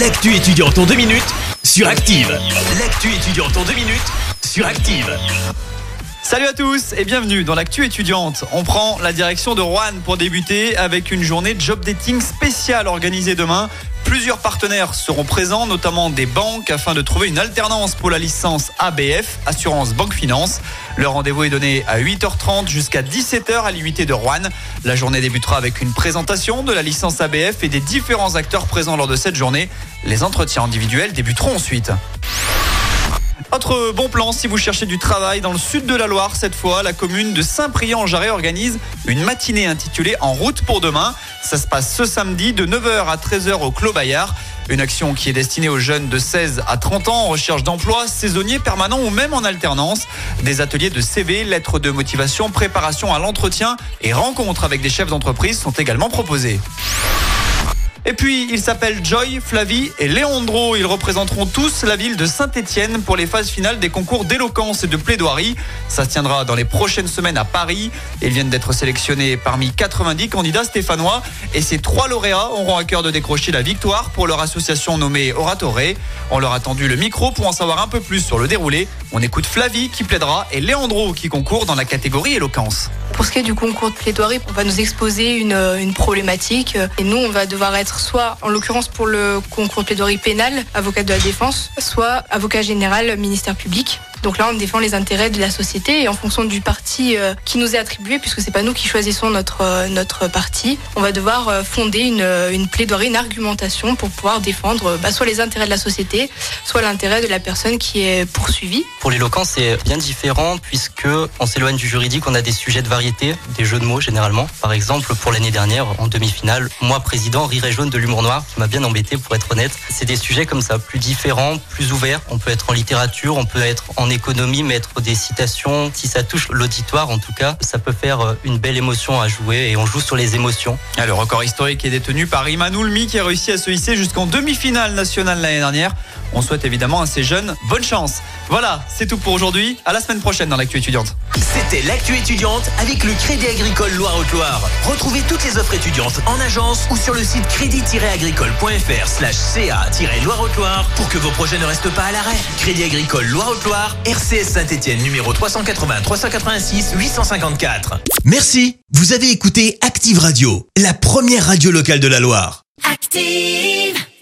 L'actu étudiante en deux minutes sur Active. L'actu étudiante en deux minutes sur Active. Salut à tous et bienvenue dans l'actu étudiante. On prend la direction de Rouen pour débuter avec une journée job dating spéciale organisée demain. Plusieurs partenaires seront présents, notamment des banques, afin de trouver une alternance pour la licence ABF, Assurance Banque Finance. Le rendez-vous est donné à 8h30 jusqu'à 17h à l'unité de Rouen. La journée débutera avec une présentation de la licence ABF et des différents acteurs présents lors de cette journée. Les entretiens individuels débuteront ensuite. Autre bon plan si vous cherchez du travail dans le sud de la Loire cette fois, la commune de Saint-Priant-en-Jarret organise une matinée intitulée En route pour demain. Ça se passe ce samedi de 9h à 13h au Clos Bayard. Une action qui est destinée aux jeunes de 16 à 30 ans en recherche d'emploi, saisonniers, permanents ou même en alternance. Des ateliers de CV, lettres de motivation, préparation à l'entretien et rencontres avec des chefs d'entreprise sont également proposés. Et puis, ils s'appellent Joy, Flavie et Léandro. Ils représenteront tous la ville de Saint-Étienne pour les phases finales des concours d'éloquence et de plaidoirie. Ça se tiendra dans les prochaines semaines à Paris. Ils viennent d'être sélectionnés parmi 90 candidats stéphanois. Et ces trois lauréats auront à cœur de décrocher la victoire pour leur association nommée Oratoré. On leur a tendu le micro pour en savoir un peu plus sur le déroulé. On écoute Flavie qui plaidera et Léandro qui concourt dans la catégorie éloquence. Pour ce qui est du concours de plaidoirie, on va nous exposer une, une problématique et nous, on va devoir être soit, en l'occurrence pour le concours plaidoirie pénal, avocat de la défense, soit avocat général, ministère public. Donc là, on défend les intérêts de la société et en fonction du parti euh, qui nous est attribué, puisque c'est pas nous qui choisissons notre euh, notre parti, on va devoir euh, fonder une, une plaidoirie, une argumentation pour pouvoir défendre bah, soit les intérêts de la société, soit l'intérêt de la personne qui est poursuivie. Pour l'éloquence, c'est bien différent puisque on s'éloigne du juridique, on a des sujets de variété, des jeux de mots généralement. Par exemple, pour l'année dernière, en demi-finale, moi président rirait jaune de l'humour noir, qui m'a bien embêté pour être honnête. C'est des sujets comme ça, plus différents, plus ouverts. On peut être en littérature, on peut être en économie, mettre des citations. Si ça touche l'auditoire, en tout cas, ça peut faire euh, une belle émotion à jouer et on joue sur les émotions. Ah, le record historique est détenu par Iman Oulmi qui a réussi à se hisser jusqu'en demi-finale nationale l'année dernière. On souhaite évidemment à ces jeunes bonne chance. Voilà, c'est tout pour aujourd'hui. À la semaine prochaine dans l'actu étudiante. C'était l'actu étudiante avec le Crédit Agricole Loire-Haute-Loire. Retrouvez toutes les offres étudiantes en agence ou sur le site crédit-agricole.fr slash ca-loire-haute-Loire pour que vos projets ne restent pas à l'arrêt. Crédit Agricole Loire-Haute-Loire, RCS Saint-Etienne numéro 380 386 854. Merci. Vous avez écouté Active Radio, la première radio locale de la Loire. Active.